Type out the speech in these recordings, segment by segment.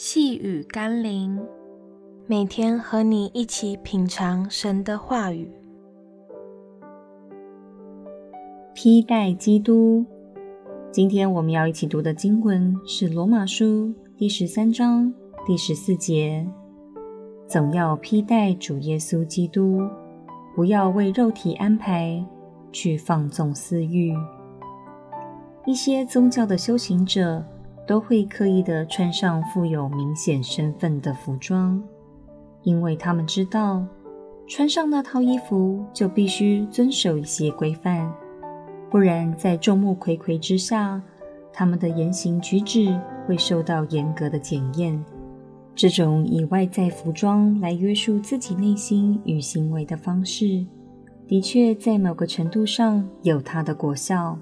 细雨甘霖，每天和你一起品尝神的话语，披戴基督。今天我们要一起读的经文是《罗马书》第十三章第十四节：“总要披戴主耶稣基督，不要为肉体安排去放纵私欲。”一些宗教的修行者，都会刻意的穿上富有明显身份的服装，因为他们知道，穿上那套衣服就必须遵守一些规范，不然在众目睽睽之下，他们的言行举止会受到严格的检验。这种以外在服装来约束自己内心与行为的方式，的确在某个程度上有它的果效，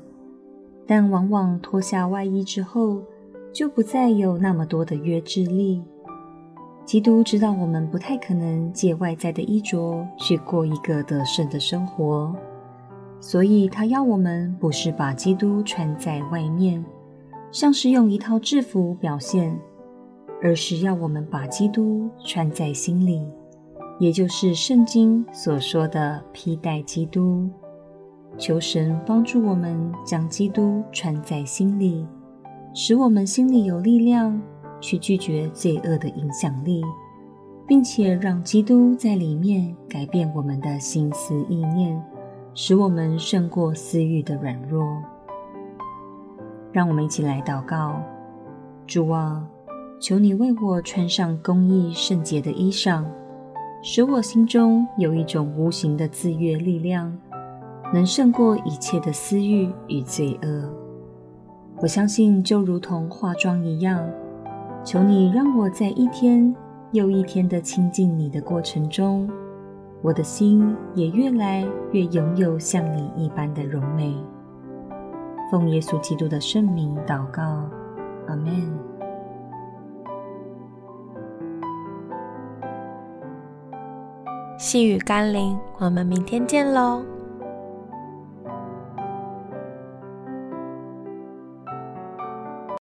但往往脱下外衣之后，就不再有那么多的约制力。基督知道我们不太可能借外在的衣着去过一个得胜的生活，所以他要我们不是把基督穿在外面，像是用一套制服表现，而是要我们把基督穿在心里，也就是圣经所说的披戴基督。求神帮助我们将基督穿在心里。使我们心里有力量去拒绝罪恶的影响力，并且让基督在里面改变我们的心思意念，使我们胜过私欲的软弱。让我们一起来祷告：主啊，求你为我穿上公义圣洁的衣裳，使我心中有一种无形的自悦力量，能胜过一切的私欲与罪恶。我相信，就如同化妆一样，求你让我在一天又一天的亲近你的过程中，我的心也越来越拥有像你一般的柔美。奉耶稣基督的圣名祷告，阿门。细雨甘霖，我们明天见喽。